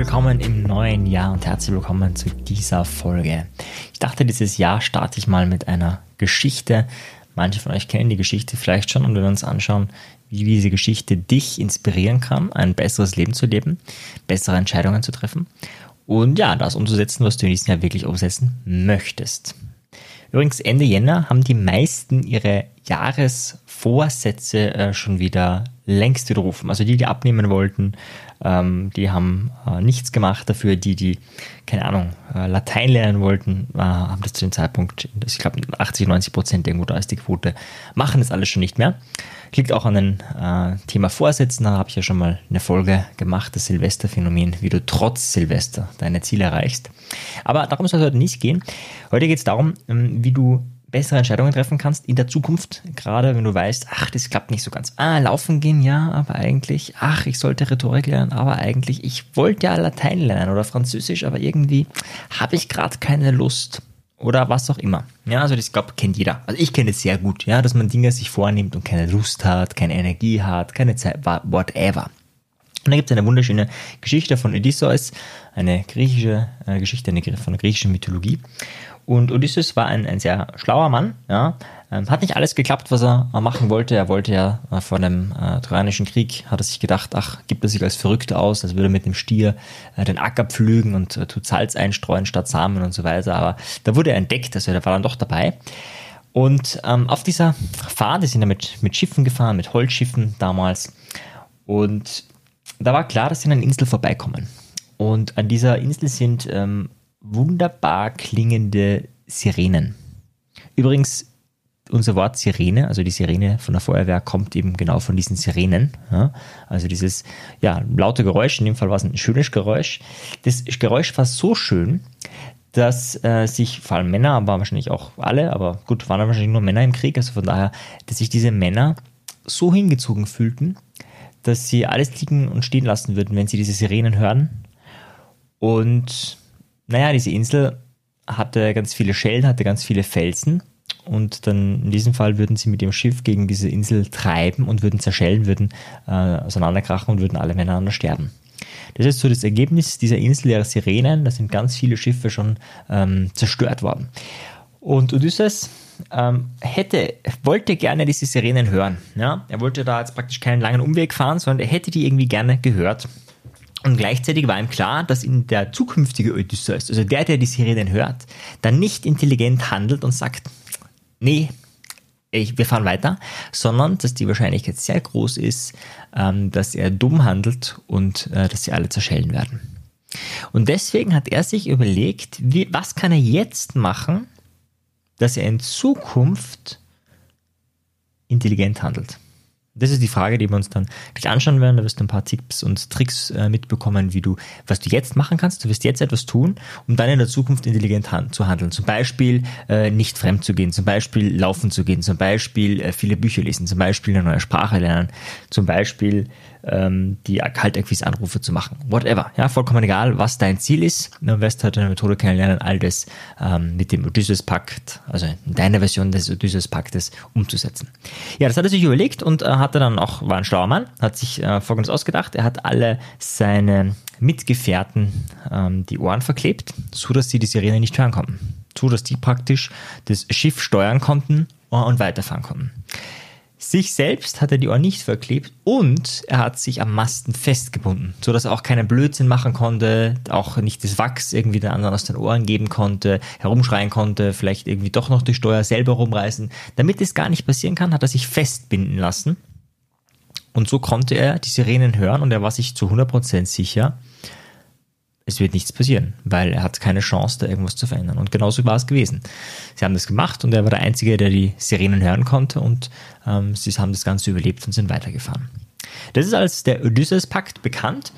willkommen im neuen Jahr und herzlich willkommen zu dieser Folge. Ich dachte, dieses Jahr starte ich mal mit einer Geschichte. Manche von euch kennen die Geschichte vielleicht schon und wir uns anschauen, wie diese Geschichte dich inspirieren kann, ein besseres Leben zu leben, bessere Entscheidungen zu treffen und ja, das umzusetzen, was du in diesem Jahr wirklich umsetzen möchtest. Übrigens, Ende Jänner haben die meisten ihre Jahresvorsätze äh, schon wieder längst widerrufen. Also die, die abnehmen wollten, ähm, die haben äh, nichts gemacht dafür. Die, die, keine Ahnung, äh, Latein lernen wollten, äh, haben das zu dem Zeitpunkt, ich glaube 80, 90 Prozent irgendwo da ist die Quote, machen das alles schon nicht mehr. Liegt auch an dem äh, Thema Vorsätzen, da habe ich ja schon mal eine Folge gemacht, das Silvesterphänomen, wie du trotz Silvester deine Ziele erreichst. Aber darum soll es heute nicht gehen. Heute geht es darum, ähm, wie du bessere Entscheidungen treffen kannst in der Zukunft, gerade wenn du weißt, ach, das klappt nicht so ganz. Ah, laufen gehen, ja, aber eigentlich, ach, ich sollte Rhetorik lernen, aber eigentlich, ich wollte ja Latein lernen oder Französisch, aber irgendwie habe ich gerade keine Lust oder was auch immer. Ja, also das glaube kennt jeder. Also ich kenne es sehr gut, ja, dass man Dinge sich vornimmt und keine Lust hat, keine Energie hat, keine Zeit, whatever. Und da gibt es eine wunderschöne Geschichte von Odysseus, eine griechische äh, Geschichte eine, von der griechischen Mythologie. Und Odysseus war ein, ein sehr schlauer Mann, ja, ähm, hat nicht alles geklappt, was er machen wollte. Er wollte ja äh, vor dem äh, Trojanischen Krieg, hat er sich gedacht, ach, gibt er sich als Verrückter aus, als würde er mit dem Stier äh, den Acker pflügen und äh, tut Salz einstreuen statt Samen und so weiter. Aber da wurde er entdeckt, also er war dann doch dabei. Und ähm, auf dieser Fahrt, die sind ja mit, mit Schiffen gefahren, mit Holzschiffen damals. Und da war klar, dass sie an einer Insel vorbeikommen. Und an dieser Insel sind ähm, wunderbar klingende Sirenen. Übrigens, unser Wort Sirene, also die Sirene von der Feuerwehr, kommt eben genau von diesen Sirenen. Ja? Also dieses ja, laute Geräusch, in dem Fall war es ein schönes Geräusch. Das Geräusch war so schön, dass äh, sich vor allem Männer, aber wahrscheinlich auch alle, aber gut, waren wahrscheinlich nur Männer im Krieg, also von daher, dass sich diese Männer so hingezogen fühlten, dass sie alles liegen und stehen lassen würden, wenn sie diese Sirenen hören. Und naja, diese Insel hatte ganz viele Schellen, hatte ganz viele Felsen. Und dann in diesem Fall würden sie mit dem Schiff gegen diese Insel treiben und würden zerschellen, würden äh, auseinanderkrachen und würden alle miteinander sterben. Das ist so das Ergebnis dieser Insel der Sirenen. Da sind ganz viele Schiffe schon ähm, zerstört worden. Und Odysseus ähm, hätte, wollte gerne diese Sirenen hören. Ja? Er wollte da jetzt praktisch keinen langen Umweg fahren, sondern er hätte die irgendwie gerne gehört. Und gleichzeitig war ihm klar, dass in der zukünftige Odysseus, also der, der die Sirenen hört, dann nicht intelligent handelt und sagt, nee, ich, wir fahren weiter, sondern dass die Wahrscheinlichkeit sehr groß ist, ähm, dass er dumm handelt und äh, dass sie alle zerschellen werden. Und deswegen hat er sich überlegt, wie, was kann er jetzt machen, dass er in Zukunft intelligent handelt. Das ist die Frage, die wir uns dann gleich anschauen werden. Da wirst du ein paar Tipps und Tricks äh, mitbekommen, wie du, was du jetzt machen kannst. Du wirst jetzt etwas tun, um dann in der Zukunft intelligent han zu handeln. Zum Beispiel äh, nicht fremd zu gehen, zum Beispiel laufen zu gehen, zum Beispiel äh, viele Bücher lesen, zum Beispiel eine neue Sprache lernen, zum Beispiel ähm, die Kaltakquise-Anrufe zu machen. Whatever. Ja, vollkommen egal, was dein Ziel ist. Du wirst heute eine Methode kennenlernen, all das ähm, mit dem Odysseus-Pakt, also in deiner Version des Odysseus-Paktes umzusetzen. Ja, das hat er sich überlegt und äh, hatte dann auch, war ein schlauer Mann, hat sich äh, folgendes ausgedacht. Er hat alle seine Mitgefährten ähm, die Ohren verklebt, so dass sie die Sirene nicht hören konnten. So dass die praktisch das Schiff steuern konnten und weiterfahren konnten. Sich selbst hat er die Ohren nicht verklebt und er hat sich am Masten festgebunden, so dass er auch keinen Blödsinn machen konnte, auch nicht das Wachs irgendwie den anderen aus den Ohren geben konnte, herumschreien konnte, vielleicht irgendwie doch noch die Steuer selber rumreißen. Damit es gar nicht passieren kann, hat er sich festbinden lassen. Und so konnte er die Sirenen hören und er war sich zu 100% sicher, es wird nichts passieren, weil er hat keine Chance, da irgendwas zu verändern. Und genauso war es gewesen. Sie haben das gemacht und er war der Einzige, der die Sirenen hören konnte und ähm, sie haben das Ganze überlebt und sind weitergefahren. Das ist als der Odysseus-Pakt bekannt.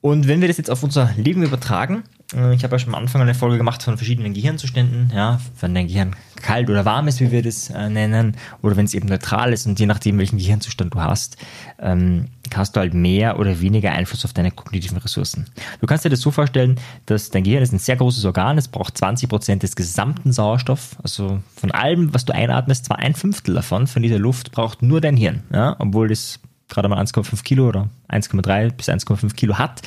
Und wenn wir das jetzt auf unser Leben übertragen, äh, ich habe ja schon am Anfang eine Folge gemacht von verschiedenen Gehirnzuständen, ja, wenn dein Gehirn kalt oder warm ist, wie wir das äh, nennen, oder wenn es eben neutral ist und je nachdem, welchen Gehirnzustand du hast, ähm, hast du halt mehr oder weniger Einfluss auf deine kognitiven Ressourcen. Du kannst dir das so vorstellen, dass dein Gehirn ist ein sehr großes Organ, es braucht 20 Prozent des gesamten Sauerstoffs, also von allem, was du einatmest, zwar ein Fünftel davon, von dieser Luft braucht nur dein Hirn, ja, obwohl das gerade mal 1,5 Kilo oder 1,3 bis 1,5 Kilo hat.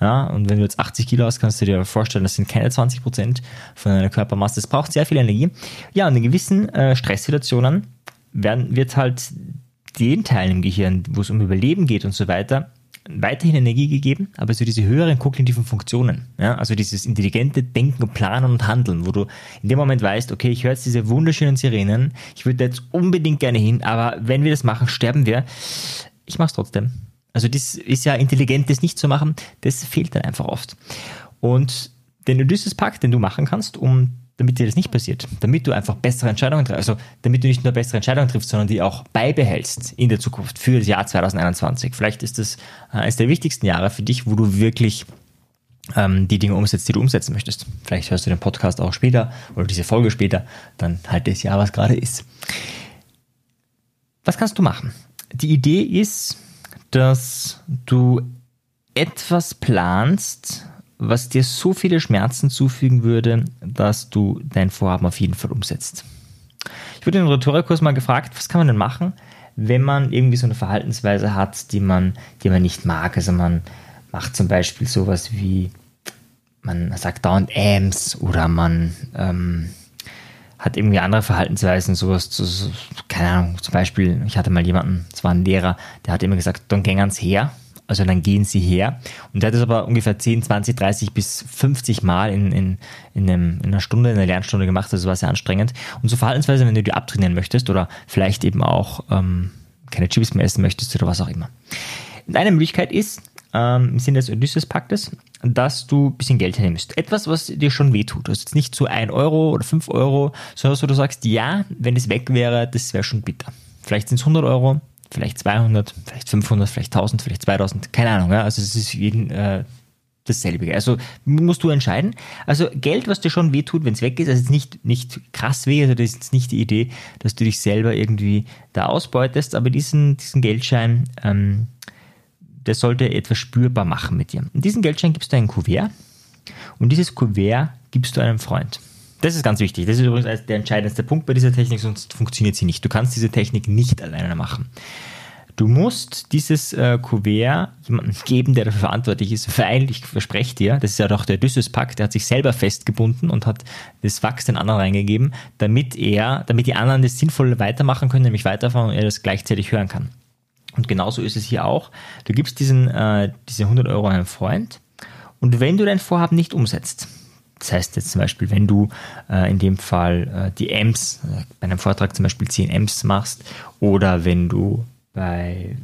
Ja, und wenn du jetzt 80 Kilo hast, kannst du dir vorstellen, das sind keine 20 Prozent von deiner Körpermasse. Das braucht sehr viel Energie. Ja, und in gewissen äh, Stresssituationen werden, wird halt den Teilen im Gehirn, wo es um Überleben geht und so weiter, weiterhin Energie gegeben, aber so diese höheren kognitiven Funktionen, ja, also dieses intelligente Denken, Planen und Handeln, wo du in dem Moment weißt, okay, ich höre jetzt diese wunderschönen Sirenen, ich würde jetzt unbedingt gerne hin, aber wenn wir das machen, sterben wir. Ich mache es trotzdem. Also das ist ja intelligent, das nicht zu machen, das fehlt dann einfach oft. Und den Odysseus-Pakt, den du machen kannst, um damit dir das nicht passiert, damit du einfach bessere Entscheidungen triffst, also damit du nicht nur bessere Entscheidungen triffst, sondern die auch beibehältst in der Zukunft für das Jahr 2021. Vielleicht ist das äh, eines der wichtigsten Jahre für dich, wo du wirklich ähm, die Dinge umsetzt, die du umsetzen möchtest. Vielleicht hörst du den Podcast auch später oder diese Folge später, dann halt das Jahr, was gerade ist. Was kannst du machen? Die Idee ist, dass du etwas planst, was dir so viele Schmerzen zufügen würde, dass du dein Vorhaben auf jeden Fall umsetzt. Ich wurde in den Rhetorikkurs mal gefragt, was kann man denn machen, wenn man irgendwie so eine Verhaltensweise hat, die man, die man nicht mag. Also man macht zum Beispiel sowas wie, man sagt dauernd Ams oder man ähm, hat irgendwie andere Verhaltensweisen, sowas, so, keine Ahnung, zum Beispiel, ich hatte mal jemanden, es war ein Lehrer, der hat immer gesagt, dann gäng ans her also dann gehen sie her. Und er hat das aber ungefähr 10, 20, 30 bis 50 Mal in, in, in, einem, in einer Stunde, in einer Lernstunde gemacht. Also war sehr anstrengend. Und so Verhaltensweise, wenn du die abtrainieren möchtest oder vielleicht eben auch ähm, keine Chips mehr essen möchtest oder was auch immer. Eine Möglichkeit ist, ähm, im Sinne des Odysseus-Paktes, dass du ein bisschen Geld hernimmst. Etwas, was dir schon wehtut. Also jetzt nicht so ein Euro oder fünf Euro, sondern so du sagst, ja, wenn es weg wäre, das wäre schon bitter. Vielleicht sind es 100 Euro, vielleicht 200, vielleicht 500, vielleicht 1000, vielleicht 2000, keine Ahnung. Ja? Also es ist jeden äh, dasselbe. Also musst du entscheiden. Also Geld, was dir schon wehtut, wenn es weg ist, also nicht, nicht krass weh, also das ist nicht die Idee, dass du dich selber irgendwie da ausbeutest, aber diesen, diesen Geldschein, ähm, der sollte etwas spürbar machen mit dir. Und diesen Geldschein gibst du ein Kuvert und dieses Kuvert gibst du einem Freund. Das ist ganz wichtig. Das ist übrigens der entscheidendste Punkt bei dieser Technik, sonst funktioniert sie nicht. Du kannst diese Technik nicht alleine machen. Du musst dieses äh, Kuvert jemandem geben, der dafür verantwortlich ist, weil ich verspreche dir, das ist ja doch der Odysseus-Pakt, der hat sich selber festgebunden und hat das Wachs den anderen reingegeben, damit er, damit die anderen das sinnvoll weitermachen können, nämlich weiterfahren und er das gleichzeitig hören kann. Und genauso ist es hier auch. Du gibst diesen, äh, diese 100 Euro einem Freund und wenn du dein Vorhaben nicht umsetzt, das heißt jetzt zum Beispiel, wenn du äh, in dem Fall äh, die Amps, äh, bei einem Vortrag zum Beispiel 10 Amps machst oder wenn du bei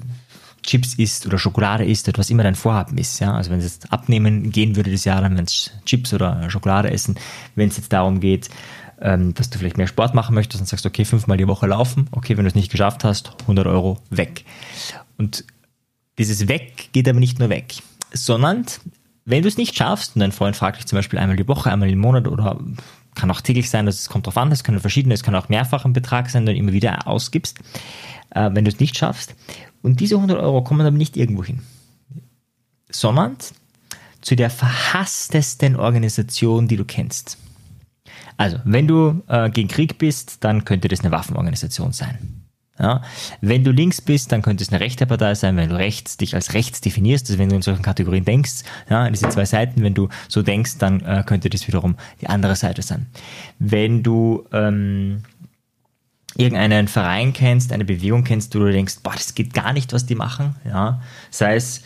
Chips isst oder Schokolade isst, was immer dein Vorhaben ist. Ja? Also wenn es jetzt abnehmen gehen würde das Jahr, dann wenn es Chips oder Schokolade essen. Wenn es jetzt darum geht, ähm, dass du vielleicht mehr Sport machen möchtest und sagst, okay, fünfmal die Woche laufen, okay, wenn du es nicht geschafft hast, 100 Euro weg. Und dieses Weg geht aber nicht nur weg, sondern wenn du es nicht schaffst und dein Freund fragt dich zum Beispiel einmal die Woche, einmal im Monat oder kann auch täglich sein, das kommt drauf an, das können verschiedene, es kann auch mehrfach ein Betrag sein, den du immer wieder ausgibst, äh, wenn du es nicht schaffst. Und diese 100 Euro kommen aber nicht irgendwo hin, sondern zu der verhasstesten Organisation, die du kennst. Also, wenn du äh, gegen Krieg bist, dann könnte das eine Waffenorganisation sein. Ja? Wenn du links bist, dann könnte es eine rechte Partei sein, wenn du rechts dich als rechts definierst, also wenn du in solchen Kategorien denkst, ja, diese zwei Seiten, wenn du so denkst, dann äh, könnte das wiederum die andere Seite sein. Wenn du ähm, irgendeinen Verein kennst, eine Bewegung kennst, wo du denkst, boah, das geht gar nicht, was die machen, ja, sei es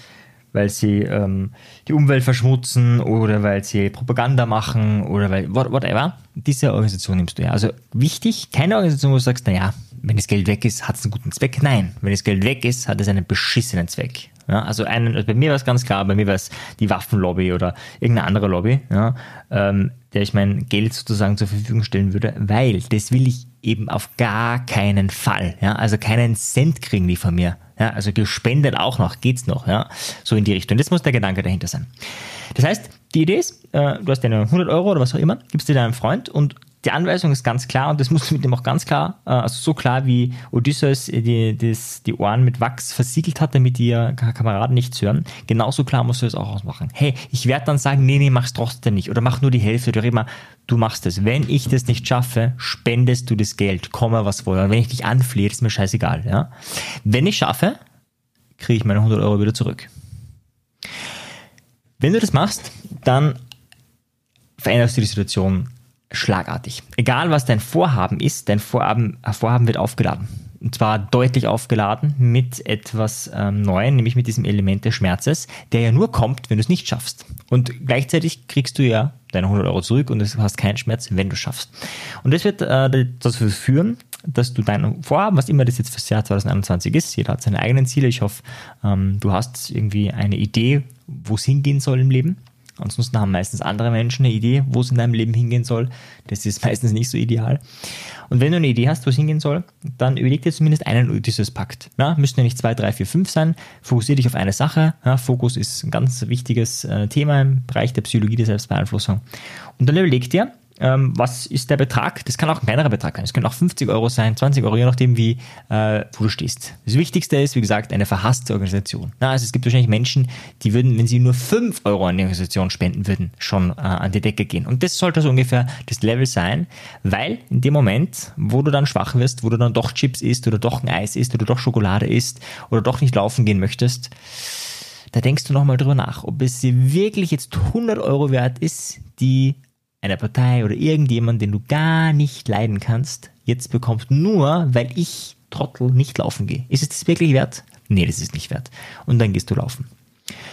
weil sie ähm, die Umwelt verschmutzen oder weil sie Propaganda machen oder weil whatever. Diese Organisation nimmst du ja. Also wichtig, keine Organisation, wo du sagst, naja, wenn das Geld weg ist, hat es einen guten Zweck. Nein, wenn das Geld weg ist, hat es einen beschissenen Zweck. Ja, also, einen, also bei mir war es ganz klar, bei mir war es die Waffenlobby oder irgendeine andere Lobby, ja, ähm, der ich mein Geld sozusagen zur Verfügung stellen würde, weil das will ich eben auf gar keinen Fall. Ja, also keinen Cent kriegen die von mir. Ja, also gespendet auch noch, geht's noch, ja, so in die Richtung. Das muss der Gedanke dahinter sein. Das heißt, die Idee ist, äh, du hast deine 100 Euro oder was auch immer, gibst dir deinem Freund und die Anweisung ist ganz klar und das musst du mit dem auch ganz klar, äh, also so klar wie Odysseus die, das, die Ohren mit Wachs versiegelt hat, damit die Kameraden nichts hören. Genauso klar musst du es auch ausmachen. Hey, ich werde dann sagen, nee, nee, mach's trotzdem nicht oder mach nur die Hälfte oder immer, du machst es. Wenn ich das nicht schaffe, spendest du das Geld, komme was wolle. wenn ich dich anflehe, ist mir scheißegal. Ja? Wenn ich schaffe, kriege ich meine 100 Euro wieder zurück. Wenn du das machst, dann veränderst du die Situation schlagartig. Egal was dein Vorhaben ist, dein Vorhaben, Vorhaben wird aufgeladen. Und zwar deutlich aufgeladen mit etwas ähm, Neuem, nämlich mit diesem Element des Schmerzes, der ja nur kommt, wenn du es nicht schaffst. Und gleichzeitig kriegst du ja deine 100 Euro zurück und du hast keinen Schmerz, wenn du schaffst. Und das wird äh, dazu führen, dass du dein Vorhaben, was immer das jetzt fürs Jahr 2021 ist, jeder hat seine eigenen Ziele. Ich hoffe, ähm, du hast irgendwie eine Idee, wo es hingehen soll im Leben. Ansonsten haben meistens andere Menschen eine Idee, wo es in deinem Leben hingehen soll. Das ist meistens nicht so ideal. Und wenn du eine Idee hast, wo es hingehen soll, dann überleg dir zumindest einen dieses Pakt. Ja, müssen ja nicht zwei, drei, vier, fünf sein. Fokussiere dich auf eine Sache. Ja, Fokus ist ein ganz wichtiges äh, Thema im Bereich der Psychologie der Selbstbeeinflussung. Und dann überleg dir, ähm, was ist der Betrag? Das kann auch ein kleinerer Betrag sein. Es können auch 50 Euro sein, 20 Euro, je nachdem, wie, äh, wo du stehst. Das Wichtigste ist, wie gesagt, eine verhasste Organisation. Na, also es gibt wahrscheinlich Menschen, die würden, wenn sie nur 5 Euro an die Organisation spenden würden, schon äh, an die Decke gehen. Und das sollte so ungefähr das Level sein, weil in dem Moment, wo du dann schwach wirst, wo du dann doch Chips isst oder doch ein Eis isst oder doch Schokolade isst oder doch nicht laufen gehen möchtest, da denkst du nochmal drüber nach, ob es dir wirklich jetzt 100 Euro wert ist, die einer Partei oder irgendjemand, den du gar nicht leiden kannst, jetzt bekommst, nur weil ich Trottel nicht laufen gehe. Ist es das wirklich wert? Nee, das ist nicht wert. Und dann gehst du laufen.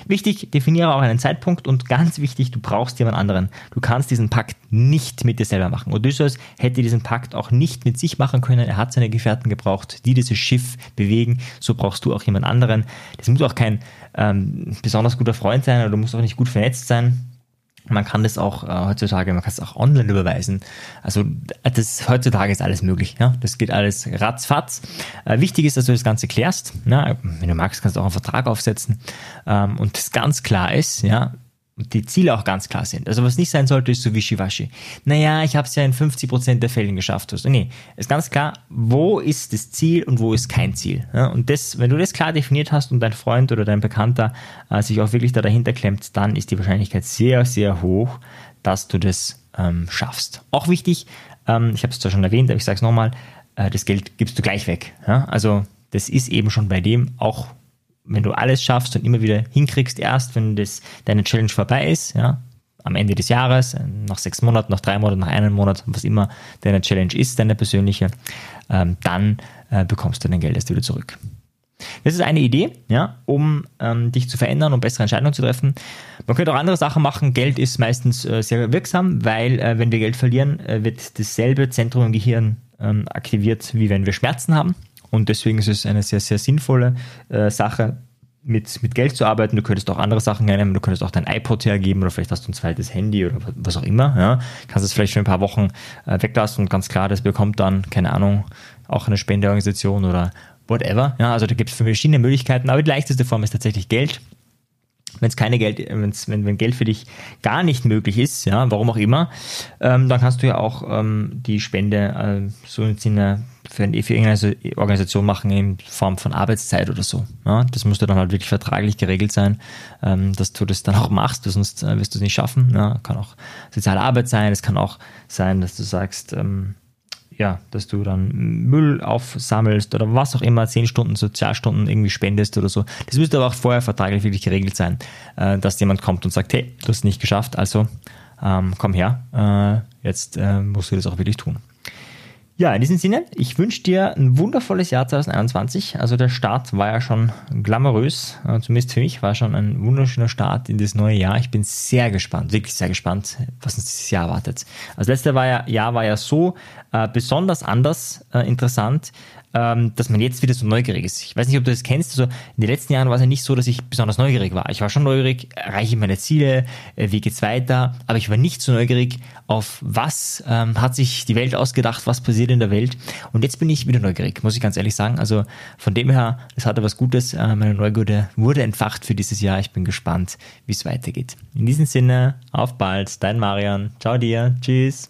Wichtig, definiere auch einen Zeitpunkt und ganz wichtig, du brauchst jemand anderen. Du kannst diesen Pakt nicht mit dir selber machen. Odysseus hätte diesen Pakt auch nicht mit sich machen können. Er hat seine Gefährten gebraucht, die dieses Schiff bewegen. So brauchst du auch jemand anderen. Das muss auch kein ähm, besonders guter Freund sein oder du musst auch nicht gut vernetzt sein. Man kann das auch äh, heutzutage, man kann es auch online überweisen. Also das heutzutage ist alles möglich. Ja? Das geht alles ratzfatz. Äh, wichtig ist, dass du das Ganze klärst. Ja? Wenn du magst, kannst du auch einen Vertrag aufsetzen. Ähm, und das ganz klar ist, ja, und die Ziele auch ganz klar sind. Also was nicht sein sollte, ist so wischiwaschi. Naja, ich habe es ja in 50% der Fällen geschafft. Also nee, ist ganz klar, wo ist das Ziel und wo ist kein Ziel. Ja, und das, wenn du das klar definiert hast und dein Freund oder dein Bekannter äh, sich auch wirklich da dahinter klemmt, dann ist die Wahrscheinlichkeit sehr, sehr hoch, dass du das ähm, schaffst. Auch wichtig, ähm, ich habe es zwar schon erwähnt, aber ich sage es nochmal, äh, das Geld gibst du gleich weg. Ja? Also das ist eben schon bei dem auch wenn du alles schaffst und immer wieder hinkriegst, erst wenn das, deine Challenge vorbei ist, ja, am Ende des Jahres, nach sechs Monaten, nach drei Monaten, nach einem Monat, was immer deine Challenge ist, deine persönliche, ähm, dann äh, bekommst du dein Geld erst wieder zurück. Das ist eine Idee, ja, um ähm, dich zu verändern, um bessere Entscheidungen zu treffen. Man könnte auch andere Sachen machen. Geld ist meistens äh, sehr wirksam, weil äh, wenn wir Geld verlieren, äh, wird dasselbe Zentrum im Gehirn ähm, aktiviert, wie wenn wir Schmerzen haben. Und deswegen ist es eine sehr, sehr sinnvolle äh, Sache, mit, mit Geld zu arbeiten. Du könntest auch andere Sachen nehmen. Du könntest auch dein iPod hergeben oder vielleicht hast du ein zweites Handy oder was auch immer. Ja. Kannst es vielleicht für ein paar Wochen äh, weglassen und ganz klar, das bekommt dann, keine Ahnung, auch eine Spendeorganisation oder whatever. Ja, also da gibt es verschiedene Möglichkeiten, aber die leichteste Form ist tatsächlich Geld wenn es keine Geld, wenn's, wenn, wenn Geld für dich gar nicht möglich ist, ja, warum auch immer, ähm, dann kannst du ja auch ähm, die Spende äh, so im Sinne für, für irgendeine Organisation machen in Form von Arbeitszeit oder so. Ja, das müsste dann halt wirklich vertraglich geregelt sein, ähm, dass du das dann auch machst, sonst äh, wirst du es nicht schaffen. Ja, kann auch soziale Arbeit sein, es kann auch sein, dass du sagst, ähm, ja, dass du dann Müll aufsammelst oder was auch immer, zehn Stunden Sozialstunden irgendwie spendest oder so. Das müsste aber auch vorher vertraglich wirklich geregelt sein, äh, dass jemand kommt und sagt, hey, du hast es nicht geschafft, also ähm, komm her, äh, jetzt äh, musst du das auch wirklich tun. Ja, in diesem Sinne, ich wünsche dir ein wundervolles Jahr 2021. Also der Start war ja schon glamourös, äh, zumindest für mich war schon ein wunderschöner Start in das neue Jahr. Ich bin sehr gespannt, wirklich sehr gespannt, was uns dieses Jahr erwartet. Also letzte Jahr, war ja so äh, besonders anders äh, interessant, ähm, dass man jetzt wieder so neugierig ist. Ich weiß nicht, ob du das kennst. Also in den letzten Jahren war es ja nicht so, dass ich besonders neugierig war. Ich war schon neugierig, erreiche ich meine Ziele, äh, wie geht's weiter, aber ich war nicht so neugierig auf was ähm, hat sich die Welt ausgedacht, was passiert in der Welt. Und jetzt bin ich wieder neugierig, muss ich ganz ehrlich sagen. Also von dem her, es hatte was Gutes. Äh, meine Neugierde wurde entfacht für dieses Jahr. Ich bin gespannt, wie es weitergeht. In diesem Sinne, auf bald, dein Marian. Ciao dir. Tschüss.